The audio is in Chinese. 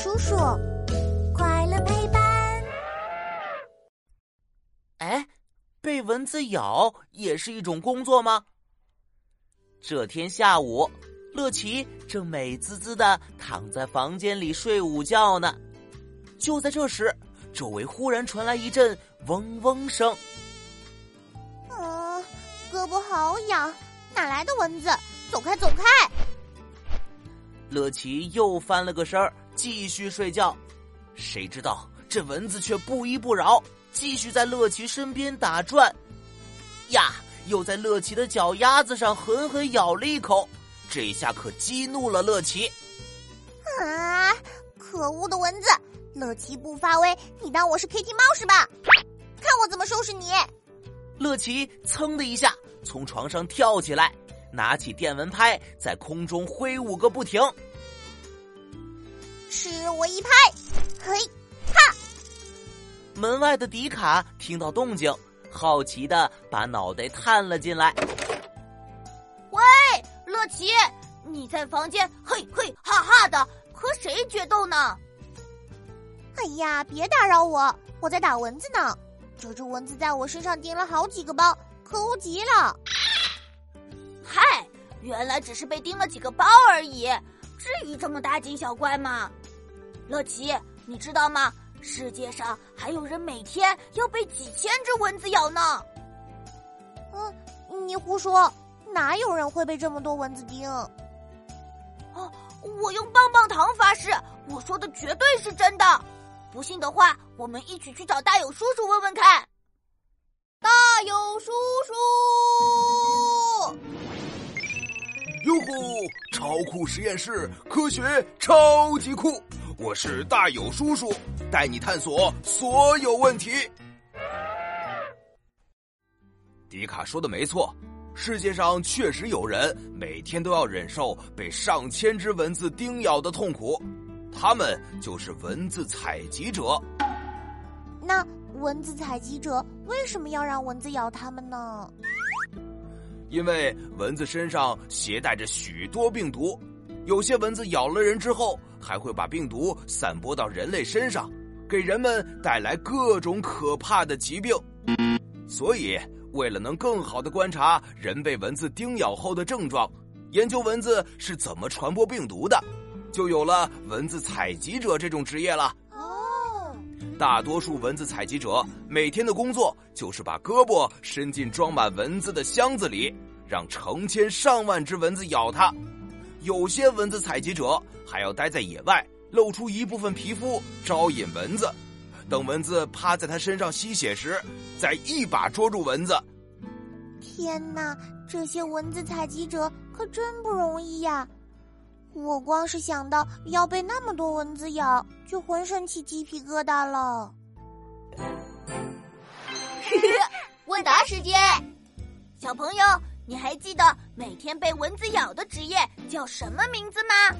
叔叔，快乐陪伴。哎，被蚊子咬也是一种工作吗？这天下午，乐奇正美滋滋的躺在房间里睡午觉呢。就在这时，周围忽然传来一阵嗡嗡声。啊，胳膊好痒，哪来的蚊子？走开，走开！乐奇又翻了个身儿，继续睡觉。谁知道这蚊子却不依不饶，继续在乐奇身边打转。呀，又在乐奇的脚丫子上狠狠咬了一口。这下可激怒了乐奇。啊！可恶的蚊子！乐奇不发威，你当我是 Kitty 猫是吧？看我怎么收拾你！乐奇噌的一下从床上跳起来。拿起电蚊拍，在空中挥舞个不停。吃我一拍，嘿，哈！门外的迪卡听到动静，好奇的把脑袋探了进来。喂，乐奇，你在房间嘿嘿哈哈的和谁决斗呢？哎呀，别打扰我，我在打蚊子呢。这只蚊子在我身上叮了好几个包，可恶极了。嗨，原来只是被叮了几个包而已，至于这么大惊小怪吗？乐奇，你知道吗？世界上还有人每天要被几千只蚊子咬呢。嗯，你胡说，哪有人会被这么多蚊子叮？哦，我用棒棒糖发誓，我说的绝对是真的。不信的话，我们一起去找大友叔叔问问看。大友叔叔。超酷实验室，科学超级酷！我是大友叔叔，带你探索所有问题。迪卡说的没错，世界上确实有人每天都要忍受被上千只蚊子叮咬的痛苦，他们就是蚊子采集者。那蚊子采集者为什么要让蚊子咬他们呢？因为蚊子身上携带着许多病毒，有些蚊子咬了人之后，还会把病毒散播到人类身上，给人们带来各种可怕的疾病。所以，为了能更好的观察人被蚊子叮咬后的症状，研究蚊子是怎么传播病毒的，就有了蚊子采集者这种职业了。大多数蚊子采集者每天的工作就是把胳膊伸进装满蚊子的箱子里。让成千上万只蚊子咬它，有些蚊子采集者还要待在野外，露出一部分皮肤招引蚊子，等蚊子趴在他身上吸血时，再一把捉住蚊子。天哪，这些蚊子采集者可真不容易呀！我光是想到要被那么多蚊子咬，就浑身起鸡皮疙瘩了。问答时间，小朋友。你还记得每天被蚊子咬的职业叫什么名字吗？